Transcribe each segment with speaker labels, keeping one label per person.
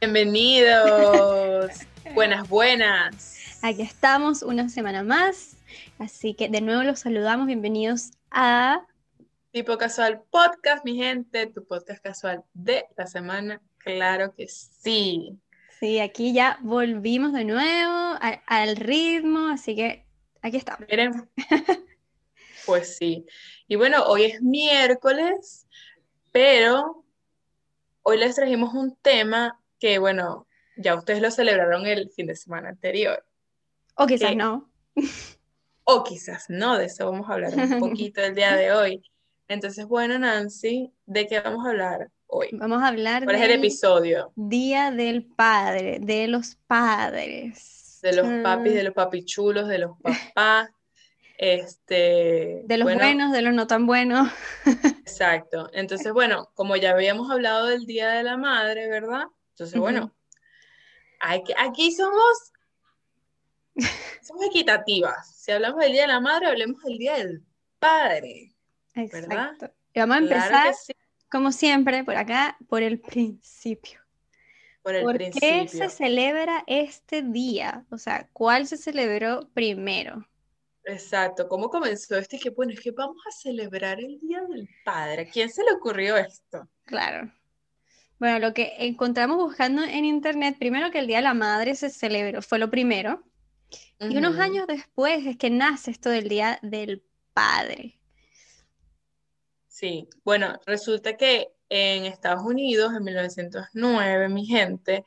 Speaker 1: Bienvenidos. buenas, buenas.
Speaker 2: Aquí estamos una semana más. Así que de nuevo los saludamos. Bienvenidos a
Speaker 1: Tipo Casual Podcast, mi gente, tu podcast casual de la semana. Claro que sí.
Speaker 2: Sí, aquí ya volvimos de nuevo al ritmo, así que aquí estamos.
Speaker 1: Miren. Pues sí. Y bueno, hoy es miércoles, pero hoy les trajimos un tema que, bueno, ya ustedes lo celebraron el fin de semana anterior.
Speaker 2: O quizás no.
Speaker 1: O quizás no, de eso vamos a hablar un poquito el día de hoy. Entonces, bueno, Nancy, ¿de qué vamos a hablar hoy?
Speaker 2: Vamos a hablar
Speaker 1: ¿Cuál es el episodio?
Speaker 2: Día del Padre, de los padres.
Speaker 1: De los papis, de los papichulos, de los papás. Este,
Speaker 2: de los buenos, de los no tan buenos.
Speaker 1: Exacto. Entonces, bueno, como ya habíamos hablado del Día de la Madre, ¿verdad? Entonces, bueno, hay que, aquí somos, somos equitativas. Si hablamos del Día de la Madre, hablemos del Día del Padre. Exacto.
Speaker 2: Y vamos a empezar, como siempre, por acá, por el principio.
Speaker 1: Por el
Speaker 2: ¿Por
Speaker 1: principio.
Speaker 2: qué se celebra este día? O sea, ¿cuál se celebró primero?
Speaker 1: Exacto, ¿cómo comenzó esto? Y que bueno, es que vamos a celebrar el Día del Padre. ¿A quién se le ocurrió esto?
Speaker 2: Claro. Bueno, lo que encontramos buscando en internet, primero que el Día de la Madre se celebró, fue lo primero. Y unos años después es que nace esto del Día del Padre.
Speaker 1: Sí, bueno, resulta que en Estados Unidos, en 1909, mi gente,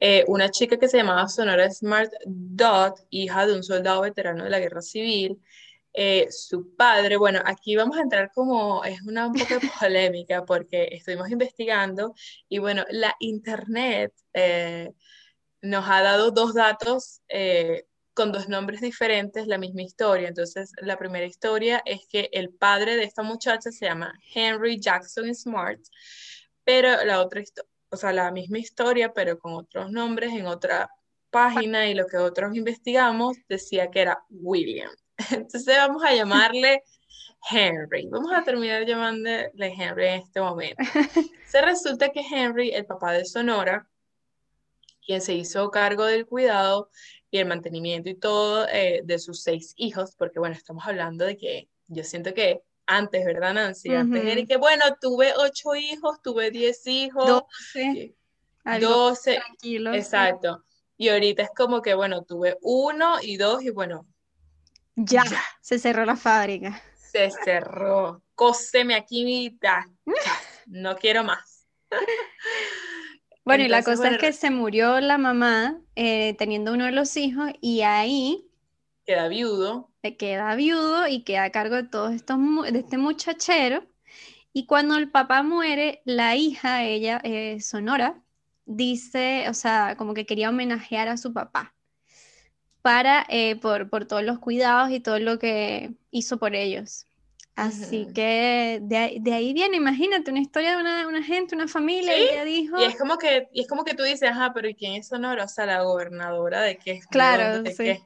Speaker 1: eh, una chica que se llamaba Sonora Smart Dodd, hija de un soldado veterano de la guerra civil, eh, su padre, bueno, aquí vamos a entrar como, es una un poco polémica porque estuvimos investigando y bueno, la internet eh, nos ha dado dos datos con dos nombres diferentes la misma historia. Entonces, la primera historia es que el padre de esta muchacha se llama Henry Jackson Smart, pero la otra o sea, la misma historia, pero con otros nombres en otra página y lo que otros investigamos decía que era William. Entonces vamos a llamarle Henry. Vamos a terminar llamándole Henry en este momento. Se resulta que Henry, el papá de Sonora, quien se hizo cargo del cuidado y el mantenimiento y todo eh, de sus seis hijos, porque bueno, estamos hablando de que yo siento que antes, ¿verdad, Nancy? Antes era que, bueno, tuve ocho hijos, tuve diez hijos.
Speaker 2: Doce.
Speaker 1: Doce. Tranquilo. Exacto. Y ahorita es como que, bueno, tuve uno y dos y bueno.
Speaker 2: Ya, se cerró la fábrica.
Speaker 1: Se cerró. Cóseme aquí, mitad. No quiero más.
Speaker 2: Bueno, y la cosa es que se murió la mamá eh, teniendo uno de los hijos y ahí...
Speaker 1: Queda viudo.
Speaker 2: Queda viudo y queda a cargo de todos estos, de este muchachero. Y cuando el papá muere, la hija, ella, eh, Sonora, dice, o sea, como que quería homenajear a su papá para, eh, por, por todos los cuidados y todo lo que hizo por ellos. Así que de, ahí viene, imagínate, una historia de una, gente, una familia, y ella dijo...
Speaker 1: Y es como que, y es como que tú dices, ajá, pero ¿y quién es Sonora? O sea, la gobernadora de qué?
Speaker 2: Claro, sí.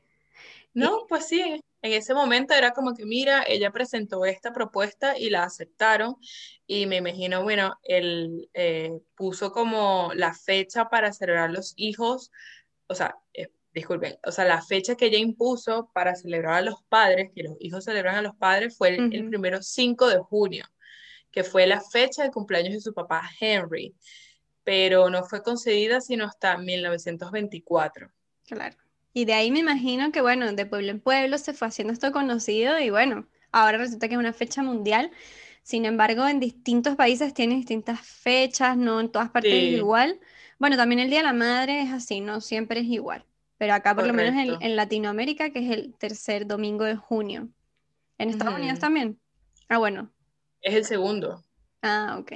Speaker 1: No, pues sí, en, ese momento era como que, mira, ella presentó esta propuesta y la aceptaron, y me imagino, bueno, él eh, puso como la fecha para celebrar los hijos, o sea, disculpen, o sea, la fecha que ella impuso para celebrar a los padres, que los hijos celebran a los padres, fue el, primero 5 de junio, que fue la fecha de cumpleaños de su papá Henry, pero no fue concedida sino hasta 1924.
Speaker 2: Claro. Y de ahí me imagino que, bueno, de pueblo en pueblo se fue haciendo esto conocido y bueno, ahora resulta que es una fecha mundial. Sin embargo, en distintos países tiene distintas fechas, no en todas partes es igual. Bueno, también el Día de la Madre es así, no siempre es igual. Pero acá, por lo menos en, Latinoamérica, que es el tercer domingo de junio. ¿En Estados Unidos también? Ah, bueno.
Speaker 1: Es el segundo.
Speaker 2: Ah, ok.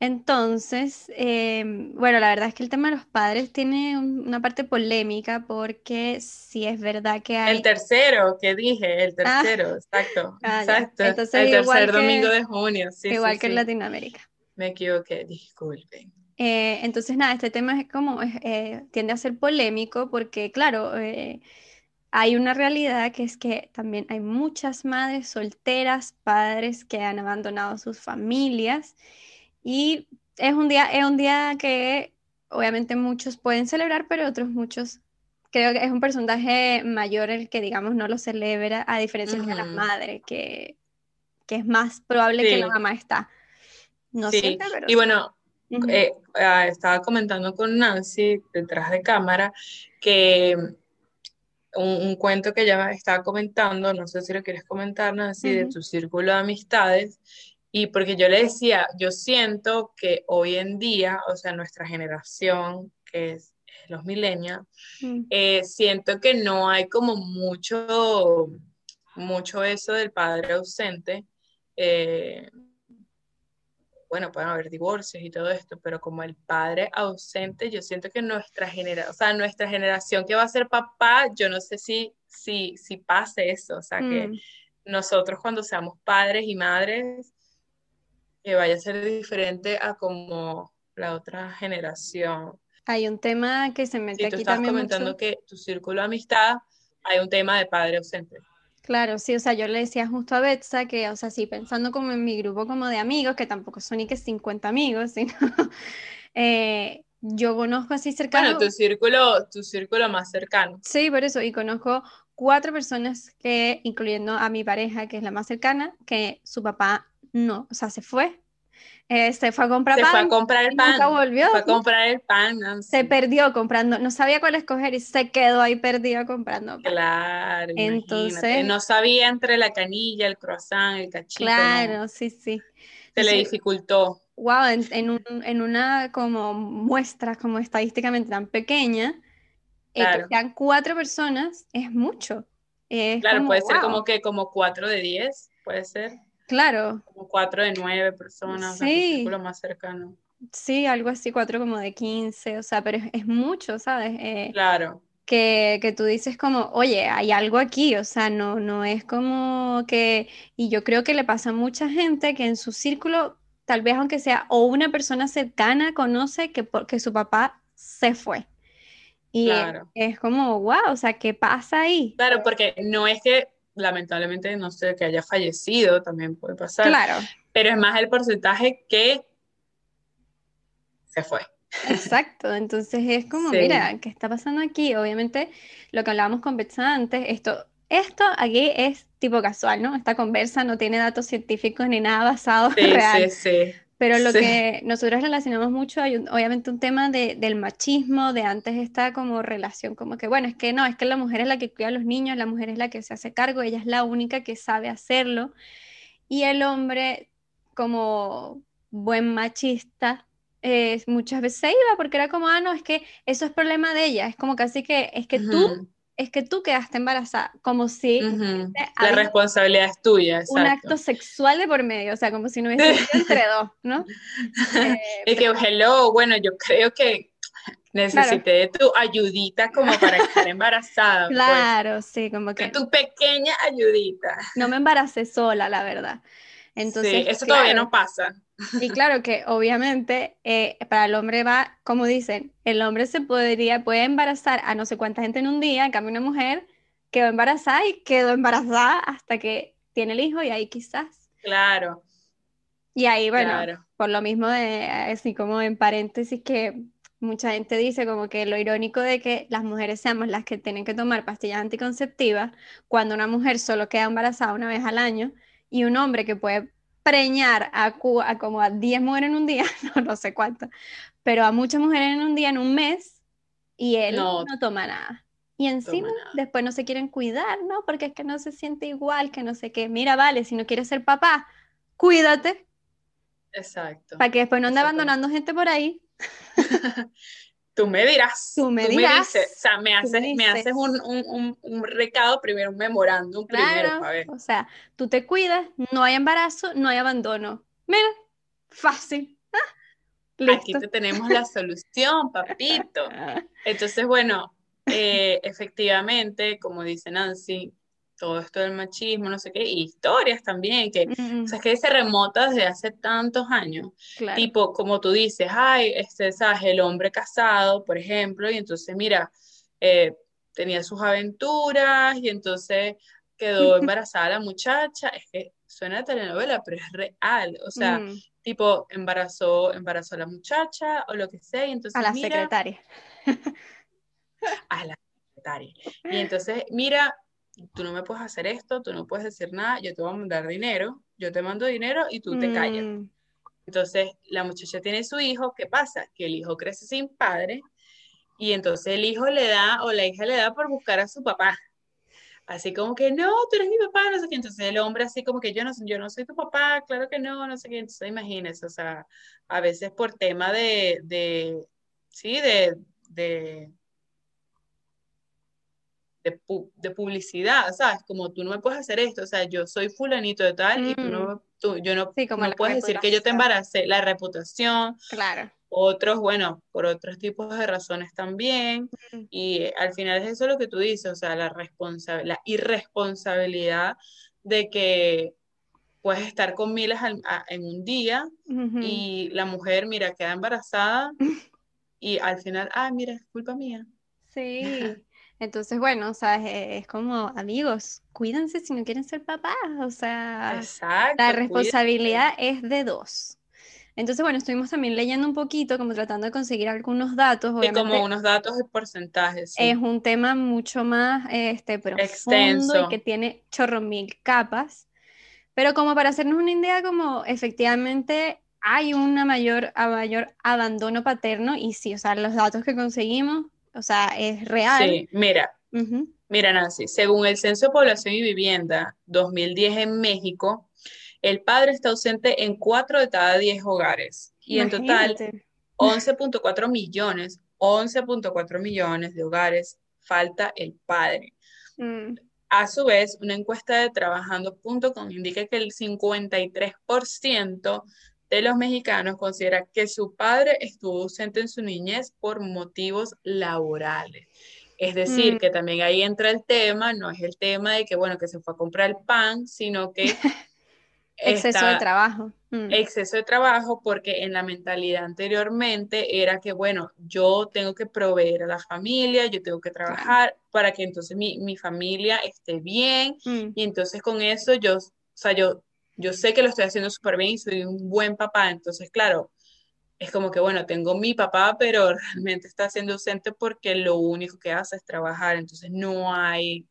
Speaker 2: Entonces, em, bueno, la verdad es que el tema de los padres tiene una parte polémica porque si es verdad que hay...
Speaker 1: El tercero, que dije, el ah. tercero, exacto, ah, exacto. el tercer domingo de junio, sí.
Speaker 2: Igual que en Latinoamérica.
Speaker 1: Me equivoqué, disculpen.
Speaker 2: Eh, entonces, nada, este tema es como, eh, tiende a ser polémico porque, claro, eh, hay una realidad que es que también hay muchas madres solteras, padres que han abandonado sus familias y es un día, es un día que obviamente muchos pueden celebrar, pero otros muchos creo que es un personaje mayor el que, digamos, no lo celebra, a diferencia de la madre, que, que es más probable que la mamá está.
Speaker 1: No pero... Y bueno, eh, ah, estaba comentando con Nancy detrás de cámara que un, cuento que ella estaba comentando, no sé si lo quieres comentar, Nancy, de tu círculo de amistades, y porque yo le decía, yo siento que hoy en día, o sea, nuestra generación, que es, los millennials, mm. eh, siento que no hay como mucho, mucho eso del padre ausente. Eh, bueno, pueden haber divorcios y todo esto, pero como el padre ausente, yo siento que nuestra generación, o sea, nuestra generación que va a ser papá, yo no sé si, si, si pase eso, o sea, que mm. nosotros cuando seamos padres y madres, que vaya a ser diferente a como la otra generación.
Speaker 2: Hay un tema que se mete aquí
Speaker 1: tú estás comentando que tu círculo de amistad hay un tema de padre ausente.
Speaker 2: Claro, sí, o sea, yo le decía justo a Betsa que, o sea, sí, pensando como en mi grupo como de amigos, que tampoco son ni que 50 amigos, sino eh, yo conozco así cercano.
Speaker 1: Bueno, tu círculo, tu círculo más cercano.
Speaker 2: Sí, por eso, y conozco cuatro personas que, incluyendo a mi pareja, que es la más cercana, que su papá no, o sea, se fue. Se fue a comprar
Speaker 1: pan. Se fue a comprar el pan.
Speaker 2: Nunca volvió.
Speaker 1: Se fue a comprar el pan.
Speaker 2: Se perdió comprando, no sabía cuál escoger y se quedó ahí perdido comprando
Speaker 1: pan. Claro. Entonces. No sabía entre la canilla, el croissant, el cachito.
Speaker 2: Claro, sí, sí.
Speaker 1: Se le dificultó.
Speaker 2: Wow, en, un, en, una como muestra como estadísticamente tan pequeña, eh, que sean cuatro personas es mucho.
Speaker 1: claro, puede ser como que como cuatro de diez, puede ser.
Speaker 2: Claro.
Speaker 1: Como cuatro de nueve personas, sí. lo más cercano.
Speaker 2: Sí, algo así, cuatro como de quince, o sea, pero es, mucho, ¿sabes?
Speaker 1: Eh, claro.
Speaker 2: Que, que, tú dices como, oye, hay algo aquí, o sea, no, no es como que, y yo creo que le pasa a mucha gente que en su círculo, tal vez aunque sea, o una persona cercana conoce que, porque su papá se fue. Y claro. es como, wow, o sea, ¿qué pasa ahí?
Speaker 1: Claro, porque no es que lamentablemente no sé, que haya fallecido, también puede pasar.
Speaker 2: Claro.
Speaker 1: Pero es más el porcentaje que se fue.
Speaker 2: Exacto, entonces es como, mira, ¿qué está pasando aquí? Obviamente, lo que hablábamos con Betsa antes, esto, esto aquí es tipo casual, ¿no? Esta conversa no tiene datos científicos ni nada basado en real. Sí, sí. Pero lo que nosotros relacionamos mucho, hay obviamente un tema de, del machismo, de antes esta como relación, como que, bueno, es que no, es que la mujer es la que cuida a los niños, la mujer es la que se hace cargo, ella es la única que sabe hacerlo. Y el hombre, como buen machista, muchas veces se iba porque era como, ah, no, es que eso es problema de ella, es como casi que, es que tú es que tú quedaste embarazada, como si...
Speaker 1: La responsabilidad es tuya, exacto.
Speaker 2: Un acto sexual de por medio, o sea, como si no hubiese sido entre dos, ¿no?
Speaker 1: Eh, y que, hello, bueno, yo creo que necesité de tu ayudita como para estar embarazada.
Speaker 2: Pues. Claro, sí, como que...
Speaker 1: De tu pequeña ayudita.
Speaker 2: No me embaracé sola, la verdad. Entonces, sí,
Speaker 1: eso todavía no pasa.
Speaker 2: Y claro que obviamente eh, para el hombre va, como dicen, el hombre se podría, puede embarazar a no sé cuánta gente en un día, en cambio una mujer quedó embarazada y quedó embarazada hasta que tiene el hijo y ahí quizás.
Speaker 1: Claro.
Speaker 2: Y ahí, bueno, por lo mismo de, así como en paréntesis que mucha gente dice como que lo irónico de que las mujeres seamos las que tienen que tomar pastillas anticonceptivas cuando una mujer solo queda embarazada una vez al año y un hombre que puede preñar a, a como a 10 mujeres en un día, no, no sé cuánto, pero a muchas mujeres en un día, en un mes, y él no, toma nada. Y encima después no se quieren cuidar, ¿no? Porque es que no se siente igual, que no sé qué. Mira, vale, si no quieres ser papá, cuídate.
Speaker 1: Exacto.
Speaker 2: Para que después no ande abandonando gente por ahí.
Speaker 1: Tú me dirás.
Speaker 2: Tú me dirás.
Speaker 1: o sea, me haces, me haces un, un, un, recado primero, un memorándum primero.
Speaker 2: O sea, tú te cuidas, no hay embarazo, no hay abandono. Mira, fácil.
Speaker 1: Ah, Aquí te tenemos la solución, papito. Entonces, bueno, eh, efectivamente, como dice Nancy, todo esto del machismo, no sé qué, y historias también, que, o sea, que se remota desde hace tantos años. Tipo, como tú dices, ay, este, ¿sabes? El hombre casado, por ejemplo, y entonces, mira, eh, tenía sus aventuras y entonces quedó embarazada la muchacha. Es que suena a telenovela, pero es real. O sea, tipo, embarazó, embarazó a la muchacha o lo que sea, y entonces
Speaker 2: A la
Speaker 1: mira,
Speaker 2: secretaria.
Speaker 1: a la secretaria. Y entonces, mira, tú no me puedes hacer esto, tú no puedes decir nada, yo te voy a mandar dinero, yo te mando dinero y tú te callas.
Speaker 2: Mm,
Speaker 1: Entonces, la muchacha tiene su hijo, ¿qué pasa? Que el hijo crece sin padre y entonces el hijo le da o la hija le da por buscar a su papá. Así como que, no, tú eres mi papá, no sé qué. Entonces el hombre así como que yo no, yo no soy tu papá, claro que no, no sé qué. Entonces imagínese, o sea, a veces por tema de, de sí, de, de, de, pu- de publicidad, ¿sabes? Como tú no me puedes hacer esto, o sea, yo soy fulanito de tal y tú no, tú- yo no,
Speaker 2: Sí, como
Speaker 1: no
Speaker 2: la
Speaker 1: puedes decir que yo te embaracé, la reputación,
Speaker 2: claro.
Speaker 1: otros, bueno, por otros tipos de razones también.
Speaker 2: Mm.
Speaker 1: Y eh, al final es eso lo que tú dices, o sea, la responsa- la irresponsabilidad de que puedes estar con miles al- a- en un día y la mujer, mira, queda embarazada y al final, ah, mira, es culpa mía.
Speaker 2: Sí. Entonces, bueno, o sea, es, es como, amigos, cuídense si no quieren ser papás, o sea,
Speaker 1: Exacto,
Speaker 2: la responsabilidad es de dos. Entonces, bueno, estuvimos también leyendo un poquito, como tratando de conseguir algunos datos,
Speaker 1: Y
Speaker 2: obviamente
Speaker 1: como unos datos de porcentajes, sí.
Speaker 2: es un tema mucho más este, profundo y
Speaker 1: Extenso.
Speaker 2: que tiene chorro mil capas, pero como para hacernos una idea, como efectivamente hay una mayor, a mayor abandono paterno y sí, o sea, los datos que conseguimos, o sea, es real.
Speaker 1: Sí, mira. Mira, Nancy, según el Censo de Población y Vivienda 2010 en México, el padre está ausente en 4 de cada 10 hogares y en total
Speaker 2: Imagínate.
Speaker 1: 11.4 millones, 11.4 millones de hogares falta el padre.
Speaker 2: Mm,
Speaker 1: A su vez, una encuesta de trabajando.com indica que el 53% de los mexicanos considera que su padre estuvo ausente en su niñez por motivos laborales. Es decir,
Speaker 2: Mm.
Speaker 1: que también ahí entra el tema, no es el tema de que, bueno, que se fue a comprar el pan, sino que
Speaker 2: exceso de trabajo. Mm,
Speaker 1: exceso de trabajo porque en la mentalidad anteriormente era que, bueno, yo tengo que proveer a la familia, yo tengo que trabajar para que entonces mi, mi familia esté bien
Speaker 2: mm,
Speaker 1: y entonces con eso yo, o sea, yo, yo sé que lo estoy haciendo súper bien y soy un buen papá, entonces claro, es como que, bueno, tengo mi papá, pero realmente está siendo ausente porque lo único que hace es trabajar, entonces no hay,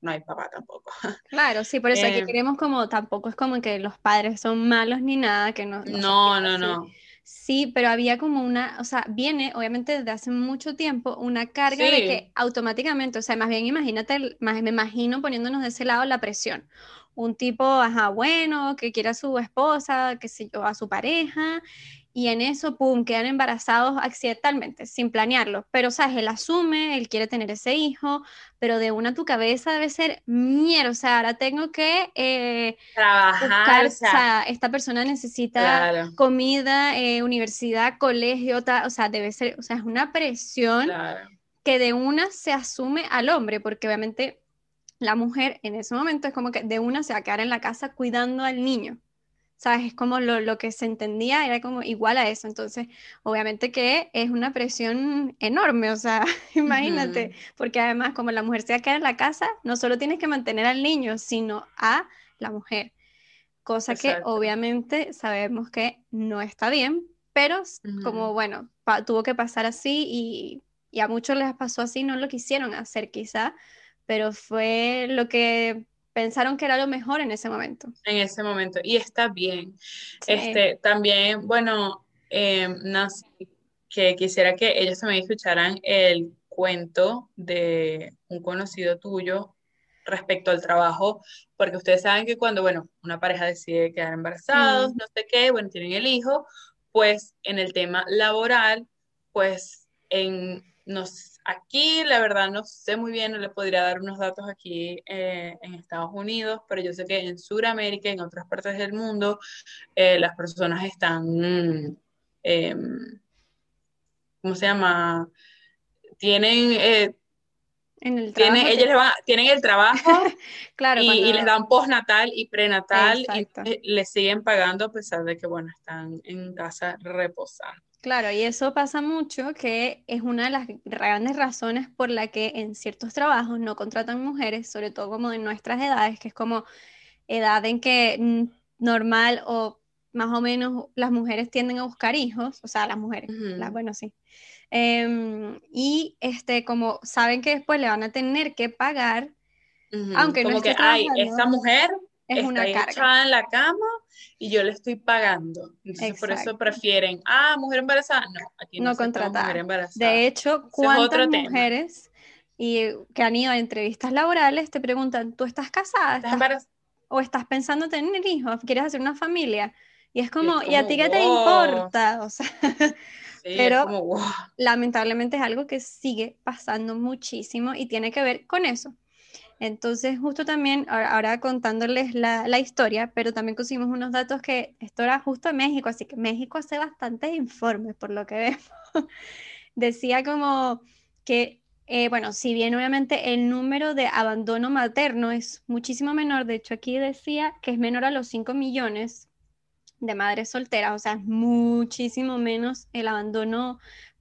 Speaker 1: no hay papá tampoco.
Speaker 2: Claro, sí, por eso aquí
Speaker 1: Eh,
Speaker 2: queremos como, tampoco es como que los padres son malos ni nada, que no, no
Speaker 1: No, no, no.
Speaker 2: Sí, pero había como una, o sea, viene obviamente desde hace mucho tiempo una carga de que automáticamente, o sea, más bien imagínate, más, me imagino poniéndonos de ese lado la presión. Un tipo, ajá, bueno, que quiere a su esposa, que sé yo, a su pareja, y en eso, pum, quedan embarazados accidentalmente, sin planearlo. Pero, ¿sabes? Él asume, él quiere tener ese hijo, pero de una tu cabeza debe ser mierda, o sea, ahora tengo que eh,
Speaker 1: Trabajar,
Speaker 2: buscar,
Speaker 1: o
Speaker 2: o
Speaker 1: sea,
Speaker 2: sea, esta persona necesita
Speaker 1: claro,
Speaker 2: comida, eh, universidad, colegio, ta- o sea, debe ser, o sea, es una presión
Speaker 1: claro.
Speaker 2: que de una se asume al hombre, porque obviamente la mujer en ese momento es como que de una se va a quedar en la casa cuidando al niño. ¿Sabes? Es como lo, lo que se entendía era como igual a eso. Entonces, obviamente que es una presión enorme, o sea, imagínate, porque además como la mujer se va a quedar en la casa, no solo tienes que mantener al niño, sino a la mujer. Cosa que obviamente sabemos que no está bien, pero como bueno, tuvo que pasar así y, y a muchos les pasó así, no lo quisieron hacer quizá, pero fue lo que pensaron que era lo mejor en ese momento.
Speaker 1: En ese momento. Y está bien.
Speaker 2: Sí.
Speaker 1: Este, también, bueno, eh, Nancy, que quisiera que ellos también escucharan el cuento de un conocido tuyo respecto al trabajo, porque ustedes saben que cuando, bueno, una pareja decide quedar embarazados,
Speaker 2: Mm,
Speaker 1: no sé qué, bueno, tienen el hijo, pues en el tema laboral, pues en nos, aquí la verdad no sé muy bien, no le podría dar unos datos aquí eh, en Estados Unidos, pero yo sé que en Sudamérica en otras partes del mundo eh, las personas están, mm, em, ¿cómo se llama? Tienen, eh,
Speaker 2: en el
Speaker 1: tienen,
Speaker 2: trabajo,
Speaker 1: ellos
Speaker 2: te-
Speaker 1: les van- tienen el trabajo
Speaker 2: claro,
Speaker 1: y, y les dan postnatal y prenatal
Speaker 2: Exacto.
Speaker 1: les siguen pagando a pesar de que, bueno, están en casa reposando.
Speaker 2: Claro, y eso pasa mucho, que es una de las grandes razones por la que en ciertos trabajos no contratan mujeres, sobre todo como de nuestras edades, que es como edad en que mm, normal o más o menos las mujeres tienden a buscar hijos, o sea, las mujeres, las, bueno, sí. Em, y este, como saben que después le van a tener que pagar, aunque
Speaker 1: como
Speaker 2: no
Speaker 1: que, ay, esta mujer
Speaker 2: es
Speaker 1: está
Speaker 2: una carga.
Speaker 1: en la cama y yo le estoy pagando. Entonces, por eso prefieren, ah, mujer embarazada. No, aquí no,
Speaker 2: no contratar. De hecho, ¿cuántas
Speaker 1: tema.
Speaker 2: mujeres y, que han ido a entrevistas laborales te preguntan, ¿tú estás casada?
Speaker 1: ¿Estás
Speaker 2: ¿Estás-? ¿O estás pensando tener hijos? ¿Quieres hacer una familia? Y es como,
Speaker 1: es
Speaker 2: ¿y a
Speaker 1: como,
Speaker 2: ti qué te importa? O sea,
Speaker 1: Sí,
Speaker 2: Pero-
Speaker 1: como, wow.
Speaker 2: lamentablemente es algo que sigue pasando muchísimo y tiene que ver con eso. Entonces, justo también, ahora, ahora contándoles la, la historia, pero también conseguimos unos datos que esto era justo en México, así que México hace bastantes informes, por lo que vemos. Decía como que, eh, bueno, si bien obviamente el número de abandono materno es muchísimo menor, de hecho aquí decía que es menor a los 5 millones de madres solteras, o sea, es muchísimo menos el abandono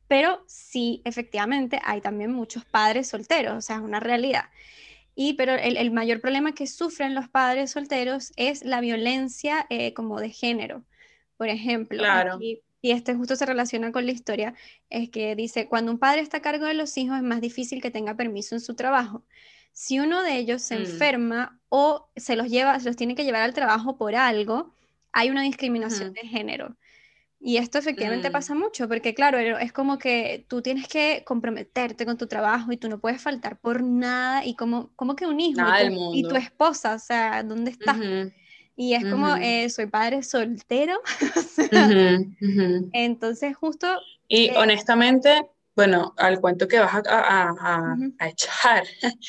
Speaker 2: pero sí, efectivamente, hay también muchos padres solteros, o sea, es una realidad. Y, pero el, el mayor problema que sufren los padres solteros es la violencia eh, como de género. Por ejemplo,
Speaker 1: Claro.
Speaker 2: aquí- y este justo se relaciona con la historia, es que dice, cuando un padre está a cargo de los hijos es más difícil que tenga permiso en su trabajo. Si uno de ellos se
Speaker 1: Mm.
Speaker 2: enferma o se los lleva, se los tiene que llevar al trabajo por algo, hay una discriminación de género. Y esto efectivamente
Speaker 1: Mm.
Speaker 2: pasa mucho, porque claro, er- es como que tú tienes que comprometerte con tu trabajo y tú no puedes faltar por nada y como, como que un hijo y tu, y tu
Speaker 1: mundo.
Speaker 2: esposa, o sea, ¿dónde estás? Y es como, eh, soy padre soltero, o sea, entonces justo,
Speaker 1: Y
Speaker 2: Eh,
Speaker 1: honestamente, bueno, al cuento que vas a, a- a- echar,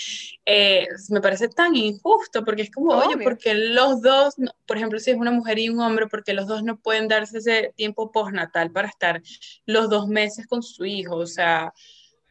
Speaker 1: eh, me parece tan injusto porque es como, oye,
Speaker 2: Obvio.
Speaker 1: porque los dos, no- por ejemplo, si es una mujer y un hombre, porque los dos no pueden darse ese tiempo postnatal para estar los dos meses con su hijo, o sea,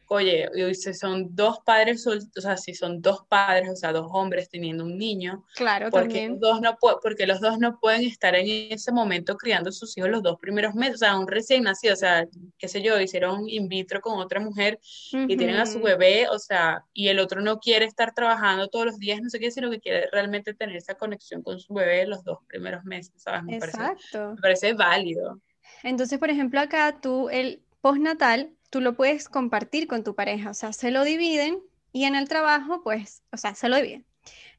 Speaker 1: oye, si son dos padres, o sea, si son dos padres, o sea, dos hombres teniendo un niño,
Speaker 2: claro,
Speaker 1: porque
Speaker 2: también,
Speaker 1: dos no porque los dos no pueden estar en ese momento criando a sus hijos los dos primeros meses, o sea, un recién nacido, o sea, qué sé yo, hicieron in vitro con otra mujer y tienen a su bebé, o sea, y el otro no quiere estar trabajando todos los días, no sé qué, sino que quiere realmente tener esa conexión con su bebé los dos primeros meses, ¿sabes? Me parece,
Speaker 2: Exacto.
Speaker 1: me parece válido.
Speaker 2: Entonces, por ejemplo, acá tú el postnatal, tú lo puedes compartir con tu pareja, o sea, se lo dividen y en el trabajo, pues, o sea, se lo dividen.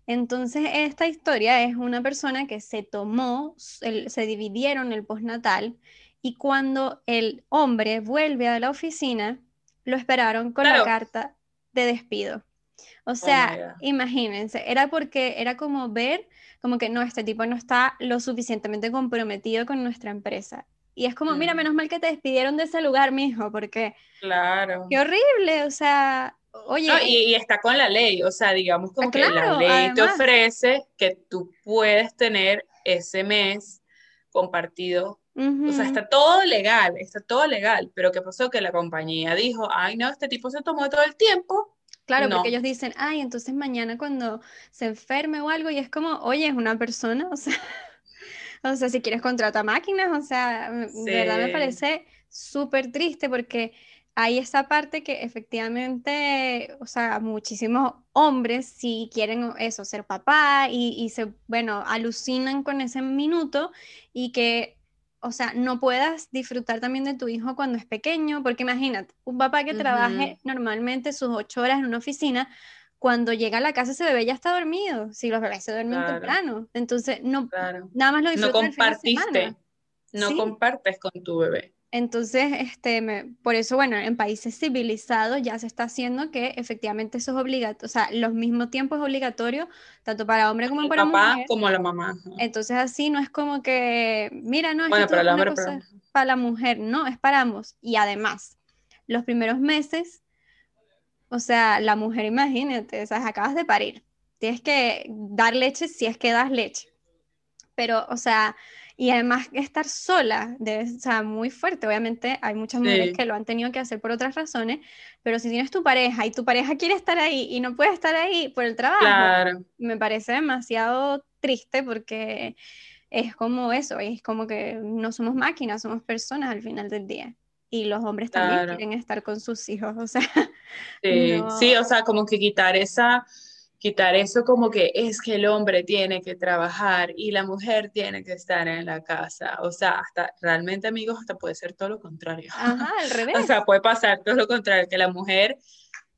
Speaker 2: Entonces, esta historia es una persona que se tomó, el- se dividieron el postnatal y cuando el hombre vuelve a la oficina, lo esperaron con la carta de despido. O
Speaker 1: my
Speaker 2: sea,
Speaker 1: God.
Speaker 2: imagínense, era porque era como ver, como que no, este tipo no está lo suficientemente comprometido con nuestra empresa. Y es como, mira,
Speaker 1: Mm.
Speaker 2: menos mal que te despidieron de ese lugar, mijo, porque
Speaker 1: Claro.
Speaker 2: qué horrible, o sea, oye,
Speaker 1: No, y, y está con la ley, o sea, digamos como
Speaker 2: Ah,
Speaker 1: que la
Speaker 2: claro,
Speaker 1: ley te
Speaker 2: además.
Speaker 1: ofrece que tú puedes tener ese mes compartido O sea, está todo legal, está todo legal, pero ¿qué pasó? Que la compañía dijo, ay, no, este tipo se tomó todo el tiempo.
Speaker 2: Claro,
Speaker 1: No.
Speaker 2: porque ellos dicen, ay, entonces mañana cuando se enferme o algo, y es como, oye, es una persona, o sea, o sea, si quieres contrata máquinas, o sea, de verdad me parece súper triste porque hay esa parte que efectivamente, o sea, muchísimos hombres si quieren eso, ser papá y, y se, bueno, alucinan con ese minuto y que, o sea, no puedas disfrutar también de tu hijo cuando es pequeño, porque imagínate, un papá que trabaje normalmente sus ocho horas en una oficina, cuando llega a la casa ese bebé ya está dormido, si los bebés se duermen
Speaker 1: Claro.
Speaker 2: temprano, entonces no,
Speaker 1: Claro.
Speaker 2: nada más lo
Speaker 1: No
Speaker 2: el fin de
Speaker 1: compartiste, no
Speaker 2: Sí.
Speaker 1: compartes con tu bebé.
Speaker 2: Entonces, este, me- por eso, bueno, en países civilizados ya se está haciendo que efectivamente eso es obligatorio, o sea, los mismos tiempos es obligatorio, tanto para hombre como
Speaker 1: El
Speaker 2: para
Speaker 1: papá
Speaker 2: mujer.
Speaker 1: como la mamá.
Speaker 2: Entonces, así no es como que, mira, no, es
Speaker 1: Bueno, para el hombre,
Speaker 2: cosa
Speaker 1: pero-
Speaker 2: para la mujer, no, es para ambos. Y además, los primeros meses, o sea, la mujer, imagínate, o sea, acabas de parir, tienes que dar leche si es que das leche. Pero, o sea, y además estar sola debe, o sea, muy fuerte. Obviamente hay muchas mujeres
Speaker 1: Sí.
Speaker 2: que lo han tenido que hacer por otras razones, pero si tienes tu pareja y tu pareja quiere estar ahí y no puede estar ahí por el trabajo,
Speaker 1: Claro,
Speaker 2: me parece demasiado triste porque es como eso, es como que no somos máquinas, somos personas al final del día. Y los hombres también
Speaker 1: Claro.
Speaker 2: quieren estar con sus hijos, o sea,
Speaker 1: sí,
Speaker 2: no.
Speaker 1: sí, o sea, como que quitar esa, quitar eso como que es que el hombre tiene que trabajar y la mujer tiene que estar en la casa. O sea, hasta realmente amigos, hasta puede ser todo lo contrario.
Speaker 2: Ajá, al revés.
Speaker 1: O sea, puede pasar todo lo contrario, que la mujer,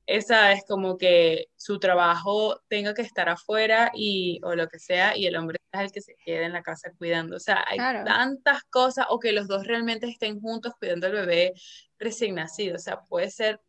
Speaker 1: esa es como que su trabajo tenga que estar afuera y, o lo que sea, y el hombre es el que se quede en la casa cuidando. O sea, hay tantas cosas, o que los dos realmente estén juntos cuidando al bebé recién nacido. O sea, puede ser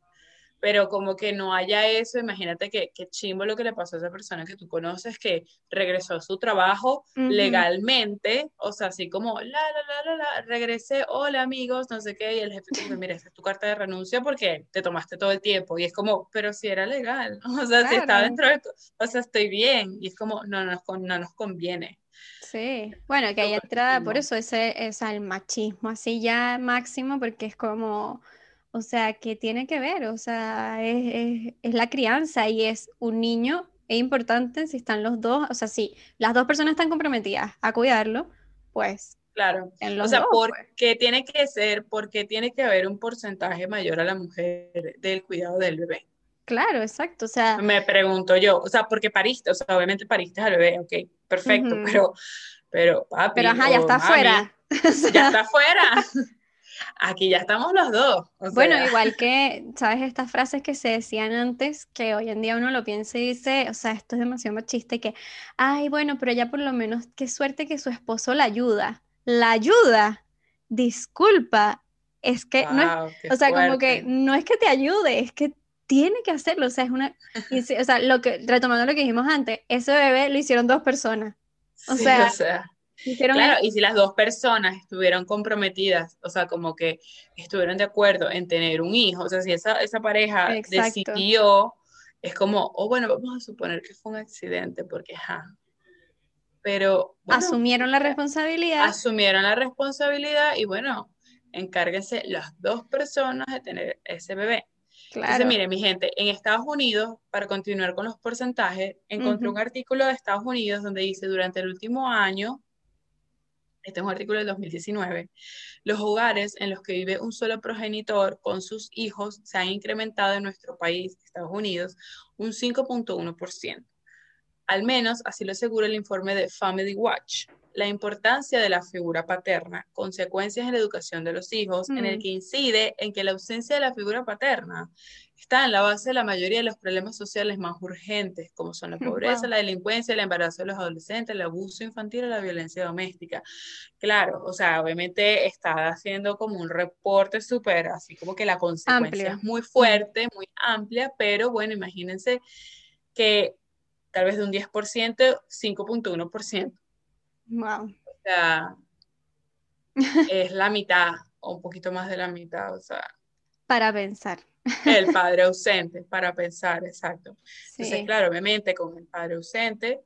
Speaker 1: pero como que no haya eso, imagínate que, que chimbo lo que le pasó a esa persona que tú conoces que regresó a su trabajo legalmente, o sea, así como, la, la, la, la, la, regresé, hola amigos, no sé qué, y el jefe dice, mira, esta es tu carta de renuncia porque te tomaste todo el tiempo, y es como, pero si era legal, o sea, si está dentro de, o sea, estoy bien, y es como, no, no, no nos conviene.
Speaker 2: Sí, bueno, que hay entrada, por eso ese es el machismo así ya máximo, porque es como o sea, ¿qué tiene que ver? O sea, es, la crianza y es un niño, es importante si están los dos, o sea, si las dos personas están comprometidas a cuidarlo, pues...
Speaker 1: Claro, o sea, ¿por pues. qué tiene que ser, porque tiene que haber un porcentaje mayor a la mujer del cuidado del bebé?
Speaker 2: Claro, exacto, o sea...
Speaker 1: Me pregunto yo, o sea, porque pariste, o sea, obviamente pariste al bebé, ok, perfecto, pero, pero papi,
Speaker 2: Pero ajá, ya está afuera.
Speaker 1: ya está afuera. Aquí ya estamos los dos.
Speaker 2: bueno, igual que, ¿sabes? Estas frases que se decían antes, que hoy en día uno lo piensa y dice, o sea, esto es demasiado machista y que, ay, bueno, pero ya por lo menos, qué suerte que su esposo la ayuda. La ayuda, disculpa, es que no es, o sea, como que no es que te ayude, es que tiene que hacerlo, o sea, es una, o sea, lo que, retomando lo que dijimos antes, ese bebé lo hicieron dos personas. O sea,
Speaker 1: o sea Claro, y si las dos personas estuvieron comprometidas, o sea, como que estuvieron de acuerdo en tener un hijo, o sea, si esa, esa pareja decidió, es como, oh, bueno, vamos a suponer que fue un accidente, porque, ja. Pero.
Speaker 2: asumieron la responsabilidad.
Speaker 1: Asumieron la responsabilidad y, bueno, encárguense las dos personas de tener ese bebé. Claro. Entonces, mire, mi gente, en Estados Unidos, para continuar con los porcentajes, encontré un artículo de Estados Unidos donde dice durante el último año, este es un artículo del 2019, los hogares en los que vive un solo progenitor con sus hijos se han incrementado en nuestro país, Estados Unidos, un 5.1%. Al menos así lo asegura el informe de Family Watch. La importancia de la figura paterna, consecuencias en la educación de los hijos, en el mm. que incide en que la ausencia de la figura paterna está en la base de la mayoría de los problemas sociales más urgentes, como son la pobreza, la delincuencia, el embarazo de los adolescentes, el abuso infantil y la violencia doméstica. Claro, o sea, obviamente está haciendo como un reporte súper, así como que la consecuencia es muy fuerte, muy amplia, pero bueno, imagínense que tal vez de un 10%, 5.1%.
Speaker 2: Wow.
Speaker 1: O sea, es la mitad, o un poquito más de la mitad, o sea.
Speaker 2: Para pensar.
Speaker 1: El padre ausente, para pensar, exacto. Entonces, claro, obviamente con el padre ausente,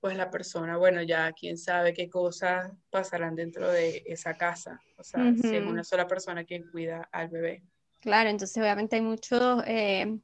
Speaker 1: pues la persona, bueno, ya quién sabe qué cosas pasarán dentro de esa casa. O sea, si es una sola persona quien cuida al bebé.
Speaker 2: Claro, entonces obviamente hay mucho eh,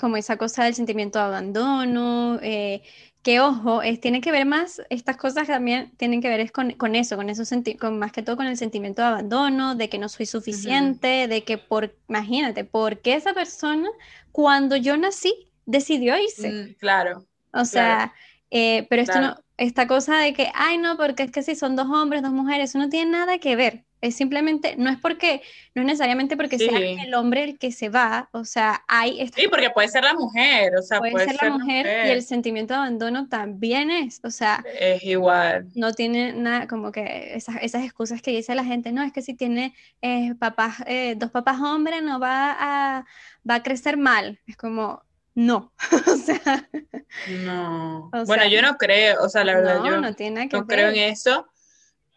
Speaker 2: como esa cosa del sentimiento de abandono, eh, que ojo, es, tiene que ver más, estas cosas también tienen que ver es con, eso, con eso, con, más que todo con el sentimiento de abandono, de que no soy suficiente, de que por, imagínate, ¿por qué esa persona cuando yo nací decidió irse?
Speaker 1: Mm, claro.
Speaker 2: O sea, eh, pero esto no, esta cosa de que, ay no, porque es que si son dos hombres, dos mujeres, eso no tiene nada que ver. Es simplemente, no es porque, no es necesariamente porque sea el hombre el que se va, o sea, hay...
Speaker 1: sí, porque puede ser la mujer, o sea,
Speaker 2: puede, ser, la mujer, y el sentimiento de abandono también es, o sea...
Speaker 1: Es igual.
Speaker 2: No tiene nada, como que esas, esas excusas que dice la gente, no, es que si tiene eh, papás, eh, dos papás hombres no va a, va a crecer mal, es como, no, o sea...
Speaker 1: No. bueno, yo no creo, o sea, la verdad, yo no, tiene que no creo en eso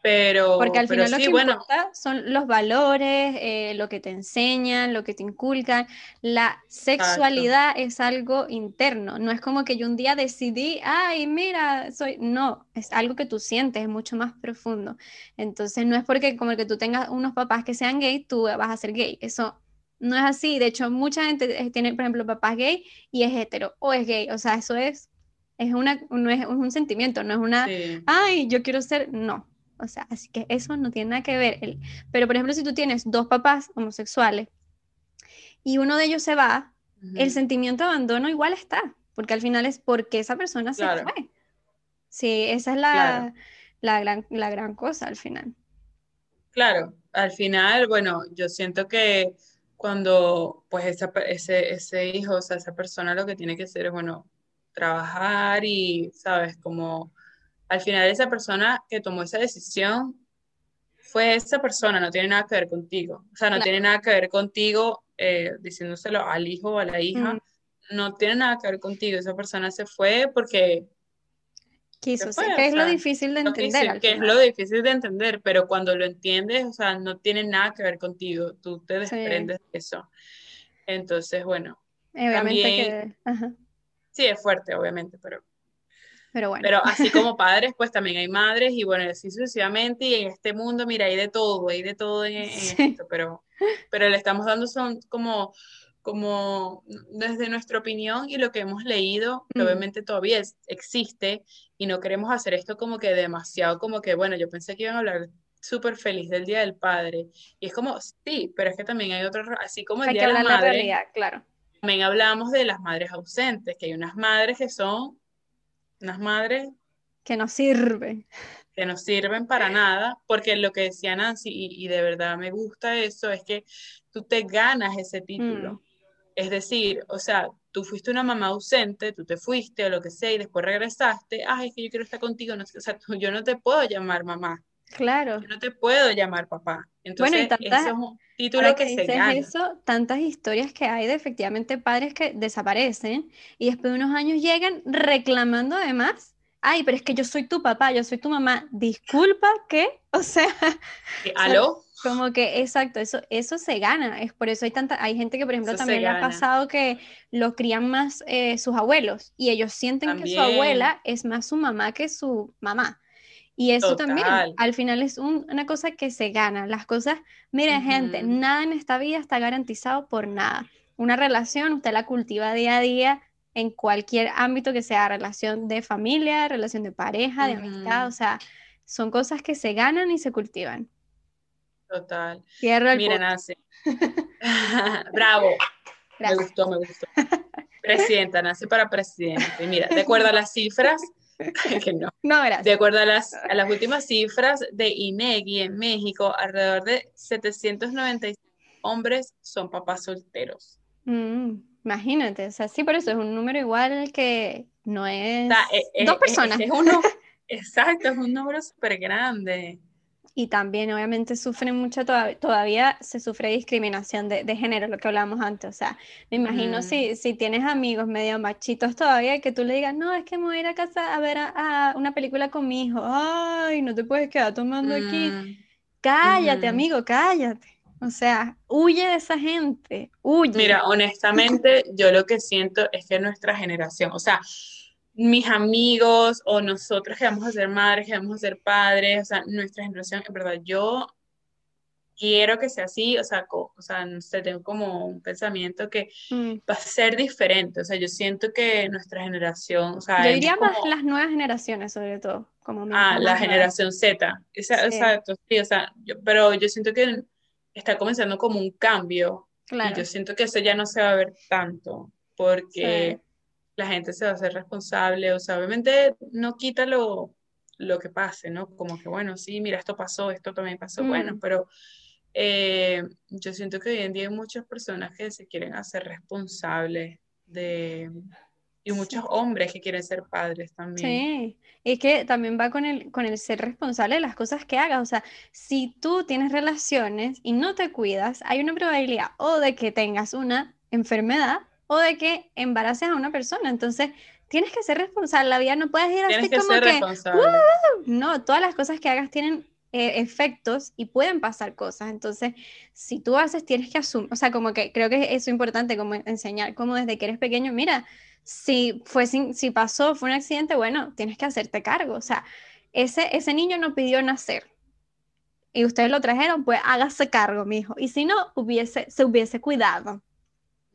Speaker 1: pero,
Speaker 2: Porque al final
Speaker 1: lo
Speaker 2: que importa son los valores, eh, lo que te enseñan, lo que te inculcan. La sexualidad es algo interno, no es como que yo un día decidí, ay, mira, soy. No, es algo que tú sientes, es mucho más profundo. Entonces, no es porque como que tú tengas unos papás que sean gay, tú vas a ser gay. Eso no es así. De hecho, mucha gente eh, tiene, por ejemplo, papás gay y es hetero o es gay. O sea, eso es, es, una, no es un sentimiento, no es una, ay, yo quiero ser. No o sea, así que eso no tiene nada que ver. pero, por ejemplo, si tú tienes dos papás homosexuales y uno de ellos se va, el sentimiento de abandono igual está, porque al final es porque esa persona se fue. Sí, esa es la, la, gran, la gran cosa al final.
Speaker 1: Claro, al final, bueno, yo siento que cuando pues esa, ese, ese hijo, o sea, esa persona lo que tiene que hacer es, bueno, trabajar y, sabes, como al final esa persona que tomó esa decisión fue esa persona, no tiene nada que ver contigo. O sea, no tiene nada que ver contigo eh, diciéndoselo al hijo o a la hija. Mm. No tiene nada que ver contigo. Esa persona se fue porque
Speaker 2: quiso, que es lo difícil de entender.
Speaker 1: que es lo difícil de entender, pero cuando lo entiendes, o sea, no tiene nada que ver contigo, tú te desprendes de eso. Entonces, bueno. Obviamente que... Sí, es fuerte, obviamente, pero...
Speaker 2: Pero bueno.
Speaker 1: Pero así como padres, pues también hay madres y bueno, así sucesivamente y en este mundo, mira, hay de todo, hay de todo en, esto, pero, pero le estamos dando son como como desde nuestra opinión y lo que hemos leído, que mm. obviamente todavía existe y no queremos hacer esto como que demasiado, como que, bueno, yo pensé que iban a hablar súper feliz del Día del Padre. Y es como, sí, pero es que también hay otro, así como el Día de la Madre,
Speaker 2: claro.
Speaker 1: también hablamos de las madres ausentes, que hay unas madres que son unas madres
Speaker 2: que no sirven.
Speaker 1: Que no sirven para nada, porque lo que decía Nancy, y, de verdad me gusta eso, es que tú te ganas ese título. Mm. Es decir, o sea, tú fuiste una mamá ausente, tú te fuiste o lo que sea y después regresaste, ay, es que yo quiero estar contigo, no o sea, yo no te puedo llamar mamá.
Speaker 2: Claro.
Speaker 1: Yo no te puedo llamar papá. Entonces, bueno, y eso es un título que, se gana.
Speaker 2: eso, tantas historias que hay de efectivamente padres que desaparecen y después de unos años llegan reclamando además ay, pero es que yo soy tu papá, yo soy tu mamá, disculpa, ¿qué? O sea,
Speaker 1: ¿aló?
Speaker 2: como que, exacto, eso, eso se gana, es por eso hay tanta, hay gente que por ejemplo también le ha pasado que lo crían más eh, sus abuelos y ellos sienten que su abuela es más su mamá que su mamá. Y eso también, al final es una cosa que se gana. Las cosas, mire gente, nada en esta vida está garantizado por nada. Una relación usted la cultiva día a día, en cualquier ámbito que sea relación de familia, relación de pareja, de amistad, o sea, son cosas que se ganan y se cultivan.
Speaker 1: Total.
Speaker 2: Cierro el
Speaker 1: Miren, Nancy. Bravo. Me gustó, me gustó. Presidenta, nace para presidente. Mira, de acuerdo a las cifras, que no.
Speaker 2: No, gracias.
Speaker 1: De acuerdo a las, a las últimas cifras de INEGI en México, alrededor de 796 hombres son papás solteros.
Speaker 2: Mm. Imagínate, o sea, sí, por eso es un número igual que no es e, e, dos personas.
Speaker 1: Es, uno, exacto, es un número súper grande.
Speaker 2: Y también obviamente sufren mucho, todavía, se sufre discriminación de, género, lo que hablábamos antes. O sea, me imagino si, si tienes amigos medio machitos todavía que tú le digas, no, es que me voy a ir a casa a ver a, una película con mi hijo. Ay, no te puedes quedar tomando aquí. Mm, cállate, amigo, cállate. O sea, huye de esa gente, huye.
Speaker 1: Mira, honestamente, yo lo que siento es que nuestra generación, o sea, mis amigos o nosotros que vamos a ser madres, que vamos a ser padres, o sea, nuestra generación, en verdad, yo quiero que sea así, o sea, o sea, no sé, tengo como un pensamiento que mm. va a ser diferente, o sea, yo siento que nuestra generación, o sea,
Speaker 2: yo diría más las nuevas generaciones, sobre todo, como
Speaker 1: Ah, la generación Z, esa, exacto, sí, o sea, pero yo siento que está comenzando como un cambio. Y yo siento que eso ya no se va a ver tanto, porque la gente se va a hacer responsable, o sea, obviamente no quita lo, lo que pase, ¿no? Como que, bueno, sí, mira, esto pasó, esto también pasó, bueno, mm. pero eh, yo siento que hoy en día hay muchas personas que se quieren hacer responsables de, y muchos hombres que quieren ser padres también.
Speaker 2: Sí, es que también va con el, con el ser responsable de las cosas que hagas. O sea, si tú tienes relaciones y no te cuidas, hay una probabilidad o de que tengas una enfermedad o de que embaraces a una persona. Entonces, tienes que ser responsable. La vida no puedes ir así como que... no, todas las cosas que hagas tienen eh, efectos y pueden pasar cosas. Entonces, si tú haces, tienes que asumir, o sea, como que creo que es importante como enseñar, como desde que eres pequeño, mira, si, fue si pasó, fue un accidente, bueno, tienes que hacerte cargo. O sea, ese, ese niño no pidió nacer y ustedes lo trajeron, pues hágase cargo, mijo. Y si no, hubiese, se hubiese cuidado.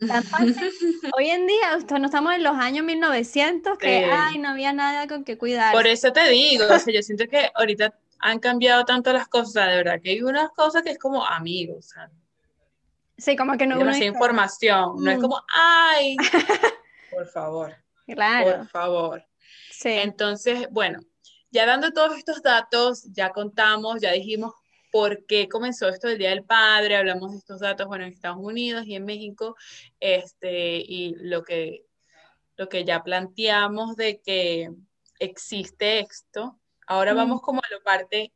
Speaker 2: Hoy en día, no estamos en los años 1900 que, ay, no había nada con que cuidar.
Speaker 1: Por eso te digo, o sea, yo siento que ahorita han cambiado tanto las cosas, de verdad, que hay unas cosas que es como amigos,
Speaker 2: Sí, como que no.
Speaker 1: Demasiada información, no es mm". como, ay, Por favor.
Speaker 2: Claro.
Speaker 1: Por favor.
Speaker 2: Sí.
Speaker 1: Entonces, bueno, ya dando todos estos datos, ya contamos, ya dijimos por qué comenzó esto del Día del Padre, hablamos de estos datos, bueno, en Estados Unidos y en México, este, y lo que, lo que ya planteamos de que existe esto. Ahora
Speaker 2: Mm.
Speaker 1: vamos como a la parte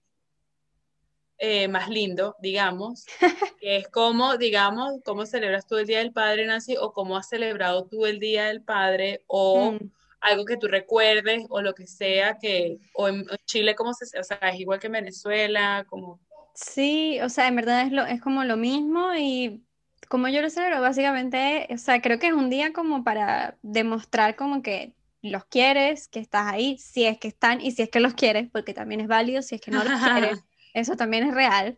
Speaker 1: eh, más lindo, digamos, que es cómo, digamos, cómo celebras tú el Día del Padre, Nancy, o cómo has celebrado tú el Día del Padre, o
Speaker 2: Mm.
Speaker 1: algo que tú recuerdes, o lo que sea, que, o en, Chile, ¿cómo se, o sea, es igual que en Venezuela, como,
Speaker 2: Sí, o sea, en verdad es lo, es como lo mismo y como yo lo celebro, básicamente, o sea, creo que es un día como para demostrar como que los quieres, que estás ahí, si es que están y si es que los quieres, porque también es válido, si es que no los quieres, eso también es real.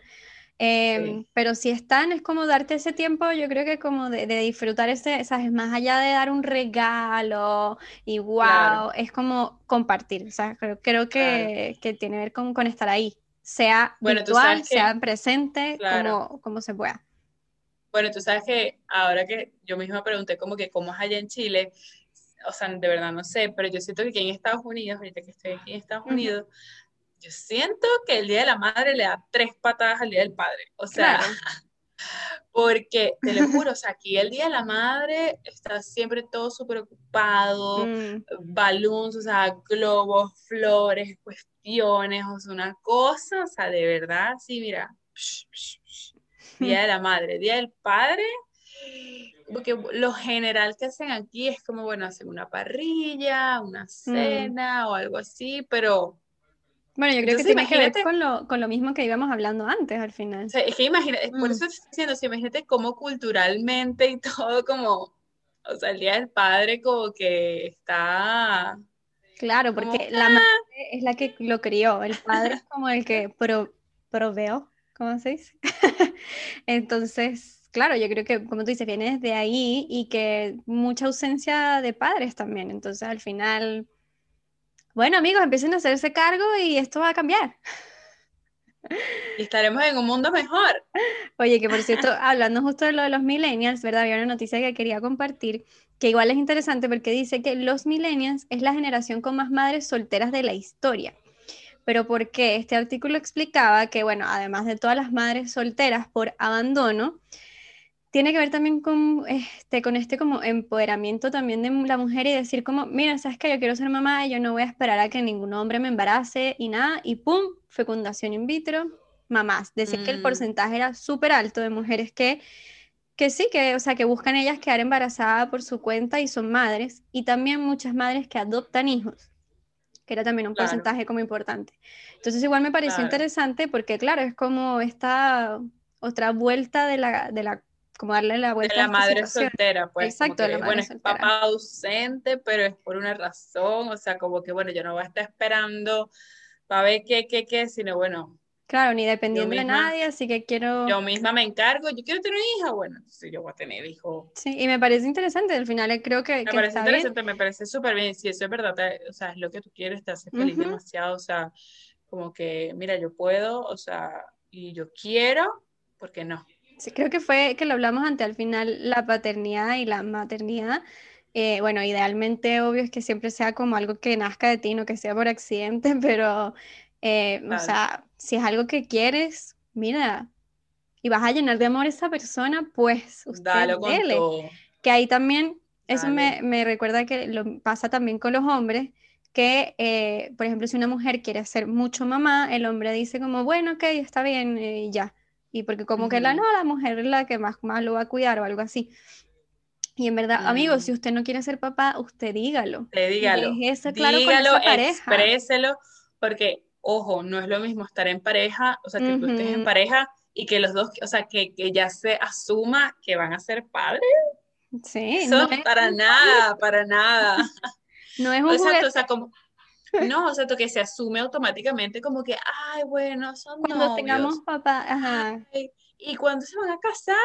Speaker 2: Em,
Speaker 1: Sí.
Speaker 2: pero si están, es como darte ese tiempo, yo creo que como de, de disfrutar ese, ¿sabes? Más allá de dar un regalo y wow,
Speaker 1: Claro.
Speaker 2: es como compartir, o sea, creo, creo que, que tiene que ver con, con estar ahí, sea
Speaker 1: Bueno,
Speaker 2: virtual,
Speaker 1: sabes que-
Speaker 2: sea presente,
Speaker 1: Claro.
Speaker 2: como, como se pueda.
Speaker 1: Bueno, tú sabes que ahora que yo misma pregunté como que cómo es allá en Chile, o sea, de verdad no sé, pero yo siento que aquí en Estados Unidos, ahorita que estoy aquí en Estados. Unidos, yo siento que el Día de la Madre le da tres patadas al Día del Padre. O sea,
Speaker 2: Claro.
Speaker 1: porque te lo juro, o sea, aquí el Día de la Madre está siempre todo súper ocupado,
Speaker 2: Mm,
Speaker 1: balloons, o sea, globos, flores, cuestiones, o sea, una cosa, o sea, de verdad, sí, mira, psh, psh, psh. Día de la Madre, Día del Padre, porque lo general que hacen aquí es como, bueno, hacen una parrilla, una cena o algo así, pero,
Speaker 2: Bueno, yo creo que ver
Speaker 1: imagínate-
Speaker 2: con lo, con lo mismo que íbamos hablando antes al final.
Speaker 1: o sea, es que imagínate, por
Speaker 2: Mm.
Speaker 1: eso estoy diciendo, si imagínate cómo culturalmente y todo como, o sea, el Día del Padre como que está...
Speaker 2: Claro, porque la madre es la que lo crió, el padre es como el que pro- proveó, ¿cómo se dice? Entonces, claro, yo creo que, como tú dices, viene desde ahí y que mucha ausencia de padres también. Entonces, al final, bueno, amigos, empiecen a hacerse cargo y esto va a cambiar.
Speaker 1: Y estaremos en un mundo mejor.
Speaker 2: Oye, que por cierto, hablando justo de lo de los millennials, ¿verdad? Había una noticia que quería compartir, que igual es interesante porque dice que los millennials es la generación con más madres solteras de la historia. Pero ¿por qué? Este artículo explicaba que, bueno, además de todas las madres solteras por abandono, tiene que ver también con este, con este como empoderamiento también de la mujer y decir como, mira, sabes que yo quiero ser mamá y yo no voy a esperar a que ningún hombre me embarace y nada, y pum, fecundación in vitro, mamás. Decir que el
Speaker 1: Mm.
Speaker 2: porcentaje era súper alto de mujeres que, que sí, que, o sea, que buscan ellas quedar embarazadas por su cuenta y son madres, y también muchas madres que adoptan hijos, que era también un
Speaker 1: Claro.
Speaker 2: porcentaje como importante. Entonces igual me pareció
Speaker 1: Claro.
Speaker 2: interesante porque, claro, es como esta otra vuelta de la, de la como darle la
Speaker 1: De
Speaker 2: vuelta a
Speaker 1: la
Speaker 2: esta
Speaker 1: madre
Speaker 2: situación.
Speaker 1: soltera, pues.
Speaker 2: Exacto, de la
Speaker 1: que,
Speaker 2: madre
Speaker 1: bueno, es papá ausente, pero es por una razón, o sea, como que, bueno, yo no voy a estar esperando para ver qué, qué, qué, sino, bueno,
Speaker 2: Claro, ni dependiendo de
Speaker 1: misma-
Speaker 2: nadie, así que quiero...
Speaker 1: yo misma me encargo, yo quiero tener hija, bueno, entonces yo voy a tener hijo.
Speaker 2: Sí, y me parece interesante, al final eh, creo que,
Speaker 1: Me
Speaker 2: que
Speaker 1: parece
Speaker 2: está bien.
Speaker 1: interesante, me parece súper bien, si eso es verdad, te- o sea, es lo que tú quieres, te hace feliz
Speaker 2: Ujú.
Speaker 1: demasiado, o sea, como que, mira, yo puedo, o sea, y yo quiero, ¿por qué no?
Speaker 2: Sí, creo que fue que lo hablamos antes, al final la paternidad y la maternidad, eh, bueno, idealmente obvio es que siempre sea como algo que nazca de ti, no que sea por accidente, pero, eh, o
Speaker 1: Claro.
Speaker 2: sea, si es algo que quieres, mira, y vas a llenar de amor a esa persona, pues usted
Speaker 1: con
Speaker 2: dele. Que ahí también, eso me, me recuerda que lo pasa también con los hombres, que, eh, por ejemplo, si una mujer quiere ser mucho mamá, el hombre dice como, bueno, ok, está bien, eh, ya. Y porque como que la, no, la mujer es la que más, más lo va a cuidar o algo así. Y en verdad, amigos,
Speaker 1: Mm.
Speaker 2: si usted no quiere ser papá, usted dígalo.
Speaker 1: Te dígalo.
Speaker 2: Deje eso claro con
Speaker 1: dígalo,
Speaker 2: esa pareja.
Speaker 1: expréselo, porque, ojo, no es lo mismo estar en pareja, o sea, que tú estés en pareja y que los dos, o sea, que, que ya se asuma que van a ser padres.
Speaker 2: Sí,
Speaker 1: Eso
Speaker 2: no es,
Speaker 1: para nada, para nada.
Speaker 2: no es un
Speaker 1: Exacto, o sea, como, no, o sea, que se asume automáticamente como que, ay, bueno, son
Speaker 2: Cuando tengamos papá, ajá,
Speaker 1: Ay, ¿Y cuándo se van a casar?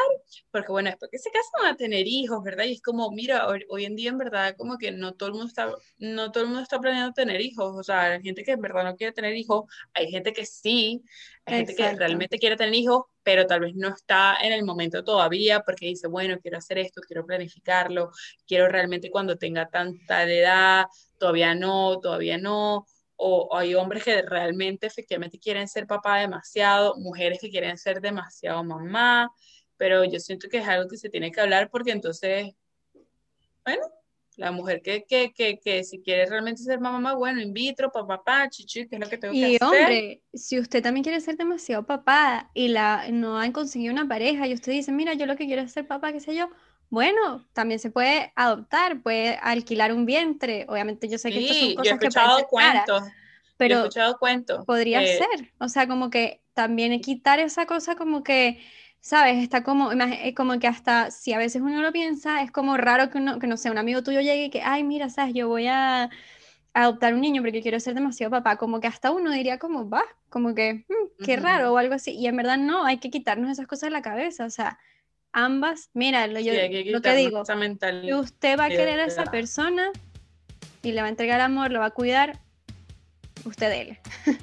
Speaker 1: Porque bueno, después que se casan van a tener hijos, ¿verdad? Y es como, mira, hoy, en día en verdad como que no todo el mundo está, no todo el mundo está planeando tener hijos, o sea, hay gente que en verdad no quiere tener hijos, hay gente que sí, hay gente que realmente quiere tener hijos, pero tal vez no está en el momento todavía porque dice, bueno, quiero hacer esto, quiero planificarlo, quiero realmente cuando tenga tanta edad, todavía no, todavía no, o, hay hombres que realmente efectivamente quieren ser papá demasiado, mujeres que quieren ser demasiado mamá, pero yo siento que es algo que se tiene que hablar porque entonces, bueno, la mujer que, que, que, que si quiere realmente ser mamá, bueno, in vitro, papá, papá, chichi, que es lo que tengo que hacer. Y hombre,
Speaker 2: si usted también quiere ser demasiado papá y la, no han conseguido una pareja y usted dice, mira, yo lo que quiero es ser papá, qué sé yo, bueno, también se puede adoptar, puede alquilar un vientre. Obviamente yo sé que estas son cosas yo he escuchado cuentos, pero he escuchado cuentos. Podría ser, o sea, como que también quitar esa cosa como que, ¿sabes? Está como, como que hasta si a veces uno lo piensa, es como raro que uno, que no sé, un amigo tuyo llegue y que, ay, mira, ¿sabes? Yo voy a adoptar un niño porque quiero ser demasiado papá, como que hasta uno diría como, va, como que, mm, qué raro o algo así, y en verdad no, hay que quitarnos esas cosas de la cabeza, o sea, ambas, mira, lo, yo, lo que digo, que usted va a querer a esa persona y le va a entregar amor, lo va a cuidar, usted dele.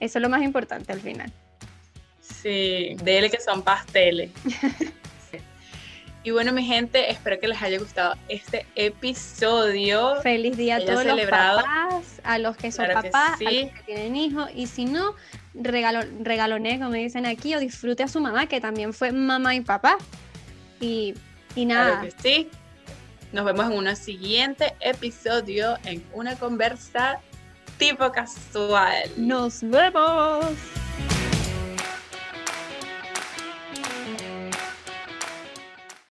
Speaker 2: Eso es lo más importante al final.
Speaker 1: Sí, dele que son pasteles. Y bueno, mi gente, espero que les haya gustado este episodio.
Speaker 2: Feliz día a todos los papás, a los que son papás, a los que tienen hijos. Y si no, regalo, regaloné, como dicen aquí, o disfrute a su mamá, que también fue mamá y papá. Y, y nada.
Speaker 1: Claro que sí. Nos vemos en un siguiente episodio en una conversa tipo casual.
Speaker 2: Nos vemos.